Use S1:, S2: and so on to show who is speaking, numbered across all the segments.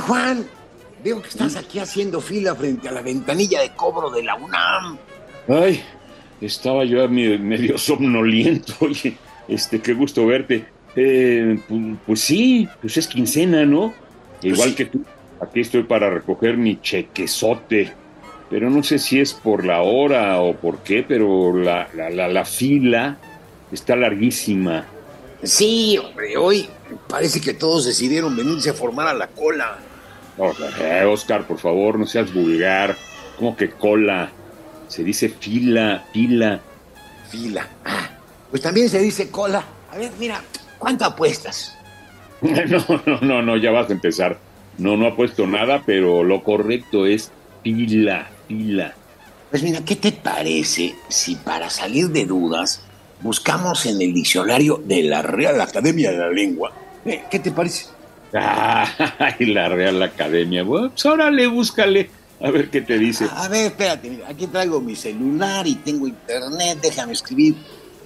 S1: Hola Juan, veo que estás aquí haciendo fila frente a la ventanilla de cobro de la UNAM.
S2: Ay, estaba yo medio somnoliento, oye, este, qué gusto verte. Eh, pues, sí, pues es quincena, ¿no? Igual
S1: Pues sí.
S2: que tú, aquí estoy para recoger mi chequezote. Pero no sé si es por la hora o por qué, pero la, la, la, la fila está larguísima.
S1: Sí, hombre, hoy parece que todos decidieron venirse a formar a la cola.
S2: Oscar, por favor, no seas vulgar. ¿Cómo que cola? Se dice fila, fila.
S1: Fila. Ah, pues también se dice cola. A ver, mira, ¿cuánto apuestas?
S2: No, no, no, no, ya vas a empezar. No, no ha puesto nada, pero lo correcto es fila, fila.
S1: Pues mira, ¿qué te parece si para salir de dudas buscamos en el diccionario de la Real Academia de la Lengua? Eh, ¿Qué te parece?
S2: Ay, la Real Academia. Bueno, pues órale, búscale. A ver qué te dice.
S1: A ver, espérate, mira, aquí traigo mi celular y tengo internet, déjame escribir.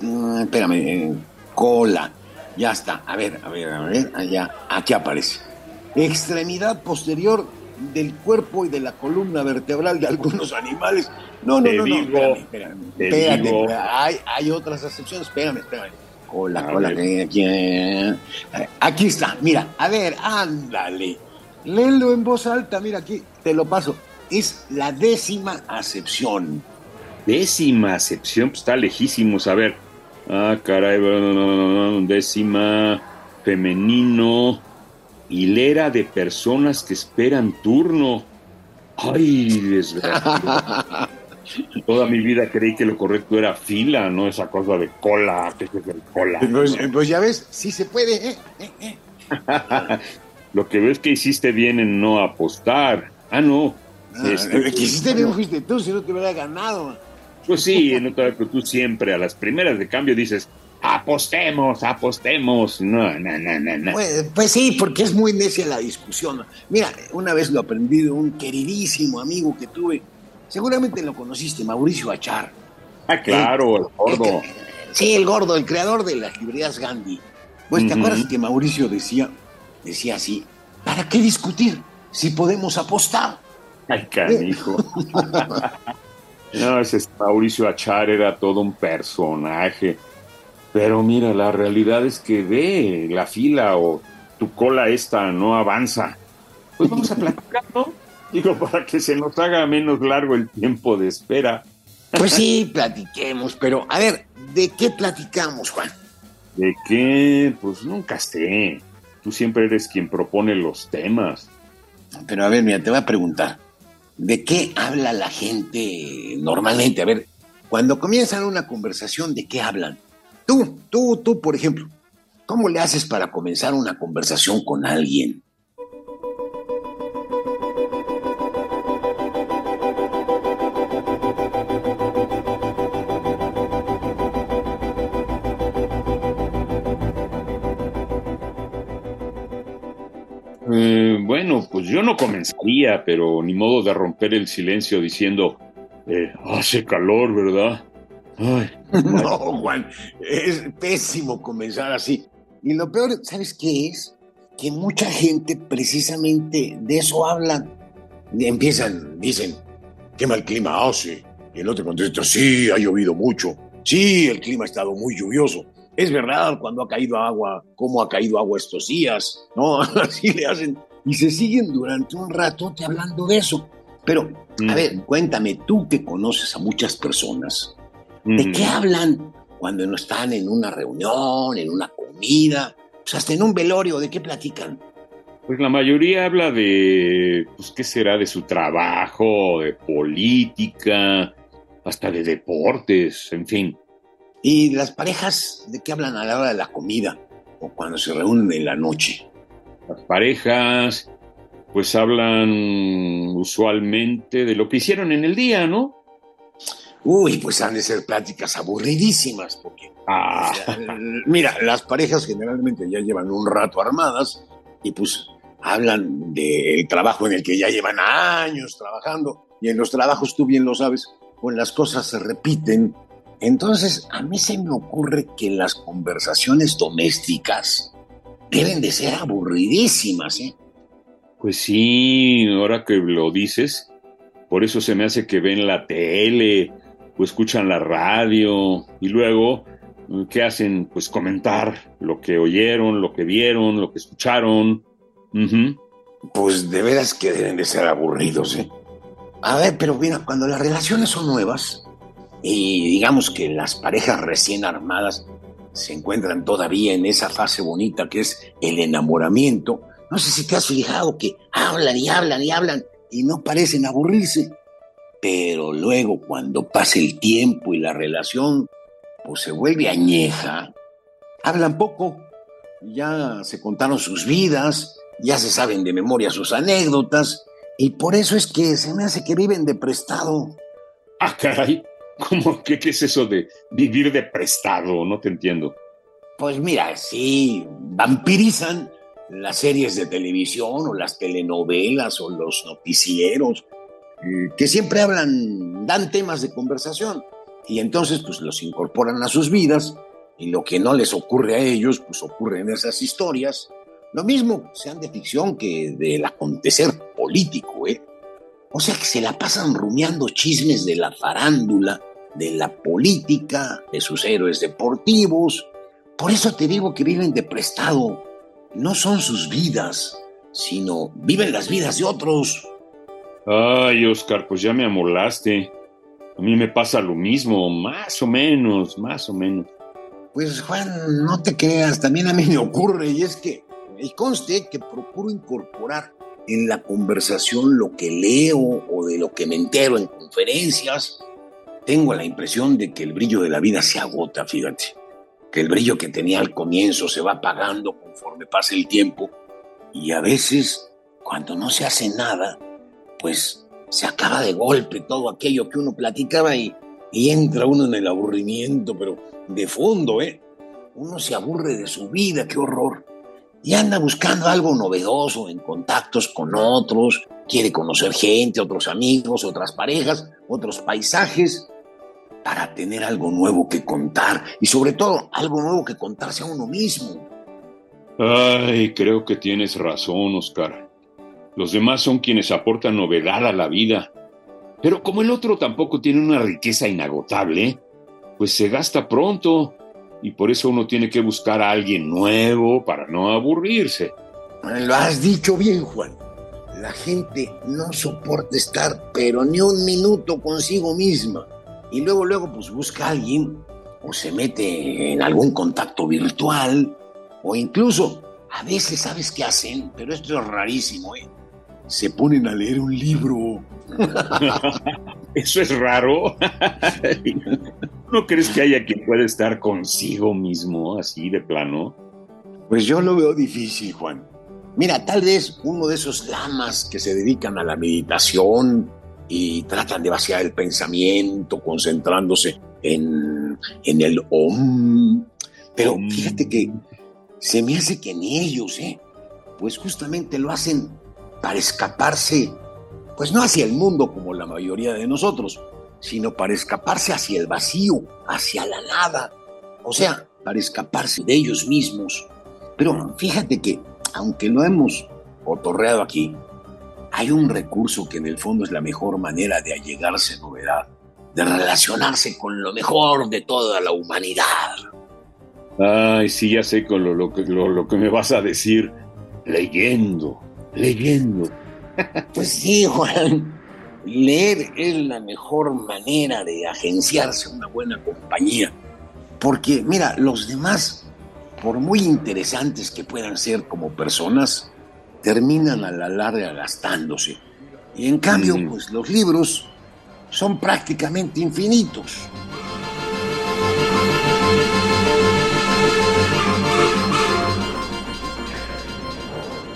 S1: Mm, espérame, eh, cola. Ya está. A ver, a ver, a ver, allá, aquí aparece. Extremidad posterior del cuerpo y de la columna vertebral de algunos animales. No, no,
S2: Te
S1: no, no,
S2: digo,
S1: espérame, espérame. espérame. Hay, hay otras acepciones, espérame, espérame. Cola,
S2: A
S1: cola, aquí, eh, aquí está, mira, a ver, ándale. Léelo en voz alta, mira aquí, te lo paso. Es la décima acepción.
S2: Décima acepción, pues está lejísimos. A ver. Ah, caray, bueno, décima, femenino, hilera de personas que esperan turno. Ay, desgraciado. Toda mi vida creí que lo correcto era fila, no esa cosa de cola, que es el cola.
S1: Pues, pues ya ves, sí se puede, ¿eh? ¿eh? ¿eh?
S2: Lo que ves que hiciste bien en no apostar. Ah, no.
S1: Ah,
S2: Este,
S1: el que hiciste bien fuiste tú, si no te hubiera ganado.
S2: Pues sí, no te- pero tú siempre a las primeras de cambio dices, apostemos, apostemos. No, no, no, no, no.
S1: Pues, pues sí, porque es muy necia la discusión. Mira, una vez lo aprendí de un queridísimo amigo que tuve. Seguramente lo conociste, Mauricio Achar.
S2: Ah, claro, el gordo.
S1: El sí, el gordo, el creador de las librerías Gandhi. Pues te acuerdas que Mauricio decía, decía así, ¿para qué discutir si podemos apostar?
S2: Ay, canijo. no, ese Mauricio Achar era todo un personaje. Pero mira, la realidad es que ve la fila o tu cola esta no avanza. Pues vamos a platicar, ¿no? Digo, para que se nos haga menos largo el tiempo de espera.
S1: Pues sí, platiquemos, pero a ver, ¿de qué platicamos, Juan?
S2: ¿De qué? Pues nunca sé. Tú siempre eres quien propone los temas.
S1: Pero a ver, mira, te voy a preguntar, ¿de qué habla la gente normalmente? A ver, cuando comienzan una conversación, ¿de qué hablan? Tú, tú, tú, por ejemplo, ¿cómo le haces para comenzar una conversación con alguien?
S2: Eh, bueno, pues yo no comenzaría, pero ni modo de romper el silencio diciendo, eh, hace calor, ¿verdad? Ay,
S1: No, Juan, es pésimo comenzar así. Y lo peor, ¿sabes qué es? Que mucha gente precisamente de eso hablan. Y empiezan, dicen, qué mal clima hace. Y el otro contesta, sí, ha llovido mucho. Sí, el clima ha estado muy lluvioso. Es verdad, cuando ha caído agua, cómo ha caído agua estos días, ¿no? Así le hacen. Y se siguen durante un ratote hablando de eso. Pero, a
S2: Mm.
S1: ver, cuéntame, tú que conoces a muchas personas, ¿De
S2: mm,
S1: qué hablan cuando no están en una reunión, en una comida? Pues hasta en un velorio, ¿de qué platican?
S2: Pues la mayoría habla de, pues, ¿qué será? De su trabajo, de política, hasta de deportes, en fin.
S1: ¿Y las parejas de qué hablan a la hora de la comida o cuando se reúnen en la noche?
S2: Las parejas, pues hablan usualmente de lo que hicieron en el día, ¿no?
S1: Uy, pues han de ser pláticas aburridísimas, porque,
S2: Ah,
S1: mira, las parejas generalmente ya llevan un rato armadas y pues hablan del trabajo en el que ya llevan años trabajando y en los trabajos, tú bien lo sabes, pues las cosas se repiten. Entonces, a mí se me ocurre que las conversaciones domésticas deben de ser aburridísimas, ¿eh?
S2: pues sí, ahora que lo dices, por eso se me hace que ven la tele o escuchan la radio y luego, ¿qué hacen? Pues comentar lo que oyeron, lo que vieron, lo que escucharon.
S1: Pues de veras que deben de ser aburridos, ¿eh? A ver, pero mira, cuando las relaciones son nuevas y digamos que las parejas recién armadas se encuentran todavía en esa fase bonita que es el enamoramiento, no sé si te has fijado que hablan y hablan y hablan y no parecen aburrirse. Pero luego cuando pasa el tiempo y la relación pues se vuelve añeja, hablan poco, ya se contaron sus vidas, ya se saben de memoria sus anécdotas y por eso es que se me hace que viven de prestado.
S2: Ah, caray, ¿cómo? ¿Qué, qué es eso de vivir de prestado? No te entiendo.
S1: Pues mira, sí, vampirizan las series de televisión o las telenovelas o los noticieros, eh, que siempre hablan, dan temas de conversación y entonces pues los incorporan a sus vidas y lo que no les ocurre a ellos pues ocurre en esas historias. Lo mismo sean de ficción que del acontecer político, ¿eh? O sea que se la pasan rumiando chismes de la farándula, de la política, de sus héroes deportivos. Por eso te digo que viven de prestado. No son sus vidas, sino viven las vidas de otros.
S2: Ay, Oscar, pues ya me amolaste. A mí me pasa lo mismo, más o menos, más o menos.
S1: Pues Juan, no te creas, también a mí me ocurre y es que, y conste que procuro incorporar en la conversación lo que leo o de lo que me entero en conferencias. Tengo la impresión de que el brillo de la vida se agota, fíjate, que el brillo que tenía al comienzo se va apagando conforme pasa el tiempo y a veces, cuando no se hace nada, pues se acaba de golpe todo aquello que uno platicaba y, y entra uno en el aburrimiento, pero de fondo, ¿eh? Uno se aburre de su vida, qué horror. Y anda buscando algo novedoso en contactos con otros, quiere conocer gente, otros amigos, otras parejas, otros paisajes, para tener algo nuevo que contar y sobre todo algo nuevo que contarse a uno mismo.
S2: Ay, creo que tienes razón, Oscar. Los demás son quienes aportan novedad a la vida. Pero como el otro tampoco tiene una riqueza inagotable, pues se gasta pronto y por eso uno tiene que buscar a alguien nuevo para no aburrirse.
S1: Lo has dicho bien, Juan. La gente no soporta estar, pero ni un minuto consigo misma. Y luego, luego, pues busca a alguien o se mete en algún contacto virtual o incluso, a veces, ¿sabes qué hacen? Pero esto es rarísimo, ¿eh? Se ponen a leer un libro.
S2: Eso es raro. ¿No crees que haya quien pueda estar consigo mismo así de plano?
S1: Pues yo lo veo difícil, Juan. Mira, tal vez uno de esos lamas que se dedican a la meditación y tratan de vaciar el pensamiento concentrándose en, en el om. Pero
S2: Om.
S1: fíjate que se me hace que ni ellos, ¿eh? Pues justamente lo hacen para escaparse, pues no hacia el mundo como la mayoría de nosotros, sino para escaparse hacia el vacío, hacia la nada. O sea, para escaparse de ellos mismos. Pero fíjate que, aunque lo hemos otorreado aquí, hay un recurso que en el fondo es la mejor manera de allegarse a novedad, de relacionarse con lo mejor de toda la humanidad.
S2: Ay, sí, ya sé con lo, lo lo- lo que me vas a decir. Leyendo, leyendo.
S1: Pues sí, Juan. Leer es la mejor manera de agenciarse una buena compañía. Porque, mira, los demás, por muy interesantes que puedan ser como personas, terminan a la larga gastándose. Y en cambio,
S2: Mm.
S1: pues los libros son prácticamente infinitos.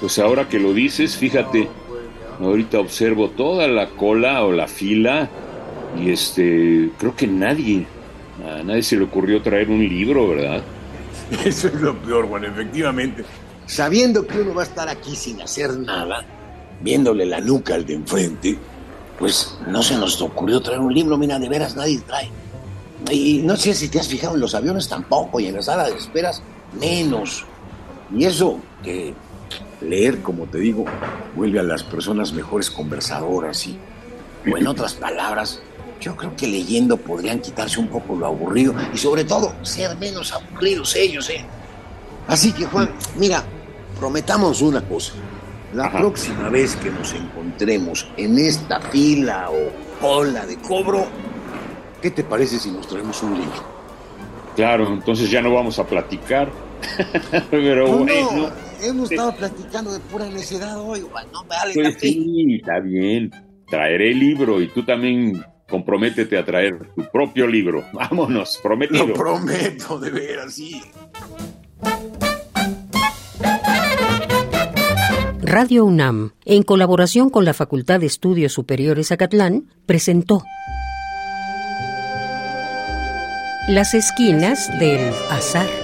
S2: Pues ahora que lo dices, fíjate, Ahorita observo toda la cola o la fila y este, creo que nadie, a nadie se le ocurrió traer un libro, ¿verdad?
S1: Eso es lo peor, Juan, efectivamente. Sabiendo que uno va a estar aquí sin hacer nada, viéndole la nuca al de enfrente, pues no se nos ocurrió traer un libro, mira, de veras nadie trae. Y no sé si te has fijado en los aviones tampoco, y en la sala de esperas menos. Y eso que leer, como te digo, vuelve a las personas mejores conversadoras y, o en otras palabras, yo creo que leyendo podrían quitarse un poco lo aburrido y sobre todo ser menos aburridos ellos, ¿eh? Así que Juan, mira, prometamos una cosa. La próxima vez que nos encontremos en esta fila o cola de cobro, ¿qué te parece si nos traemos un libro?
S2: Claro, entonces ya no vamos a platicar. Pero
S1: No,
S2: bueno.
S1: no, hemos estado platicando de pura necedad hoy, Juan, no vale
S2: Pues sí, está bien. Traeré el libro y tú también comprométete a traer tu propio libro. Vámonos, prometido.
S1: Lo prometo, de veras, sí.
S3: Radio UNAM, en colaboración con la Facultad de Estudios Superiores Acatlán, presentó Las esquinas del azar.